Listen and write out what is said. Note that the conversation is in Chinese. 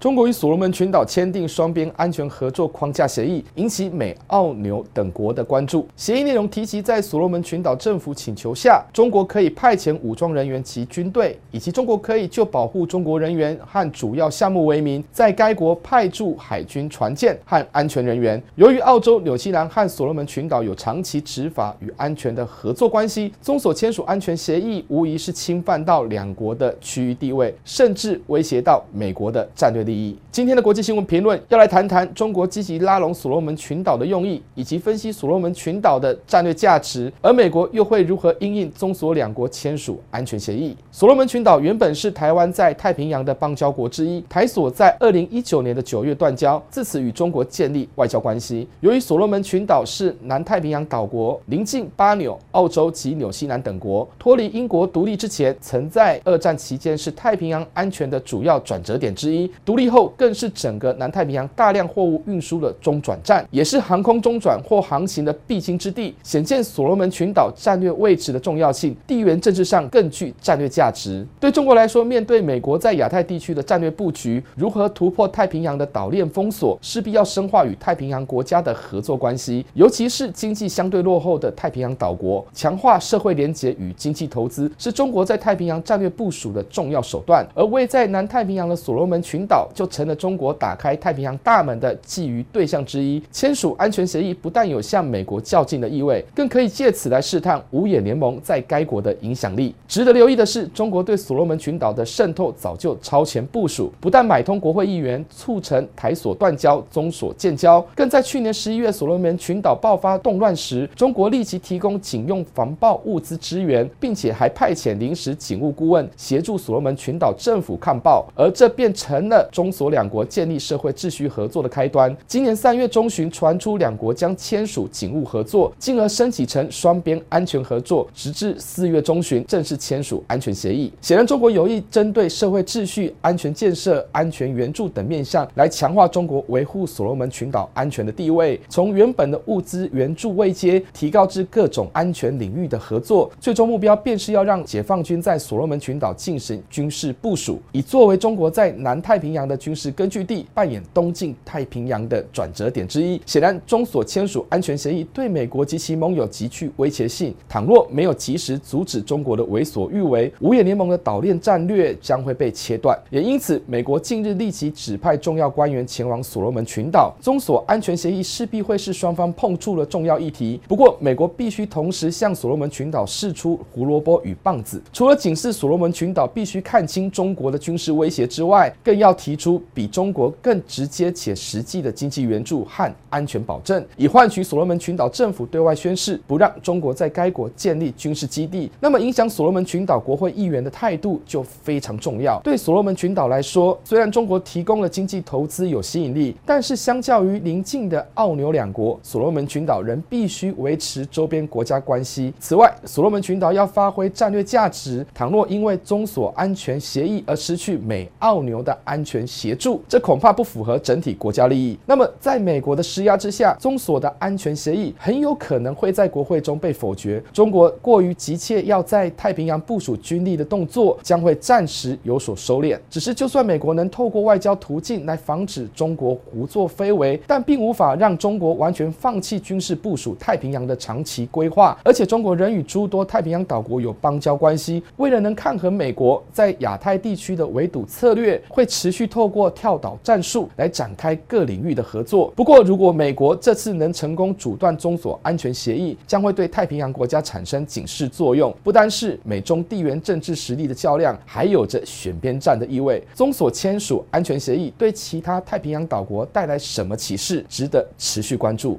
中国与所罗门群岛签订双边安全合作框架协议，引起美、澳、纽等国的关注。协议内容提及，在所罗门群岛政府请求下，中国可以派遣武装人员及军队，以及中国可以就保护中国人员和主要项目为名，在该国派驻海军船舰和安全人员。由于澳洲、纽西兰和所罗门群岛有长期执法与安全的合作关系，中所签署安全协议无疑是侵犯到两国的区域地位，甚至威胁到美国的战略利益。今天的国际新闻评论要来谈谈中国积极拉拢所罗门群岛的用意，以及分析所罗门群岛的战略价值，而美国又会如何因应中所两国签署安全协议？所罗门群岛原本是台湾在太平洋的邦交国之一，台所在二零一九年的九月断交，自此与中国建立外交关系。由于所罗门群岛是南太平洋岛国，临近巴纽、澳洲及纽西兰等国，脱离英国独立之前，曾在二战期间是太平洋安全的主要转折点之一。独立后，更是整个南太平洋大量货物运输的中转站，也是航空中转或航行的必经之地，显见所罗门群岛战略位置的重要性，地缘政治上更具战略价值。对中国来说，面对美国在亚太地区的战略布局，如何突破太平洋的岛链封锁，势必要深化与太平洋国家的合作关系，尤其是经济相对落后的太平洋岛国，强化社会连结与经济投资，是中国在太平洋战略部署的重要手段。而位在南太平洋的所罗门群岛，就成了中国打开太平洋大门的觊觎对象之一，签署安全协议不但有向美国较劲的意味，更可以借此来试探五眼联盟在该国的影响力。值得留意的是，中国对所罗门群岛的渗透早就超前部署，不但买通国会议员促成台所断交、中所建交，更在去年十一月所罗门群岛爆发动乱时，中国立即提供警用防暴物资支援，并且还派遣临时警务顾问协助所罗门群岛政府抗暴，而这便成了中所两。国建立社会秩序合作的开端。今年三月中旬传出两国将签署警务合作，进而升级成双边安全合作，直至四月中旬正式签署安全协议。显然，中国有意针对社会秩序、安全建设、安全援助等面向来强化中国维护所罗门群岛安全的地位。从原本的物资援助未接提高至各种安全领域的合作，最终目标便是要让解放军在所罗门群岛进行军事部署，以作为中国在南太平洋的军事。根据地扮演东进太平洋的转折点之一。显然，中所签署安全协议对美国及其盟友极具威胁性。倘若没有及时阻止中国的为所欲为，五眼联盟的岛链战略将会被切断。也因此，美国近日立即指派重要官员前往所罗门群岛。中所安全协议势必会是双方碰触的重要议题。不过，美国必须同时向所罗门群岛释出胡萝卜与棒子。除了警示所罗门群岛必须看清中国的军事威胁之外，更要提出。比中国更直接且实际的经济援助和安全保证，以换取所罗门群岛政府对外宣誓不让中国在该国建立军事基地。那么，影响所罗门群岛国会议员的态度就非常重要。对所罗门群岛来说，虽然中国提供了经济投资有吸引力，但是相较于邻近的澳纽两国，所罗门群岛仍必须维持周边国家关系。此外，所罗门群岛要发挥战略价值，倘若因为中所安全协议而失去美澳纽的安全协助。这恐怕不符合整体国家利益。那么，在美国的施压之下，中所的安全协议很有可能会在国会中被否决。中国过于急切要在太平洋部署军力的动作将会暂时有所收敛。只是，就算美国能透过外交途径来防止中国胡作非为，但并无法让中国完全放弃军事部署太平洋的长期规划。而且，中国仍与诸多太平洋岛国有邦交关系，为了能抗衡美国在亚太地区的围堵策略，会持续透过。跳岛战术来展开各领域的合作。不过，如果美国这次能成功阻断中所安全协议，将会对太平洋国家产生警示作用。不单是美中地缘政治实力的较量，还有着选边站的意味。中所签署安全协议对其他太平洋岛国带来什么启示，值得持续关注。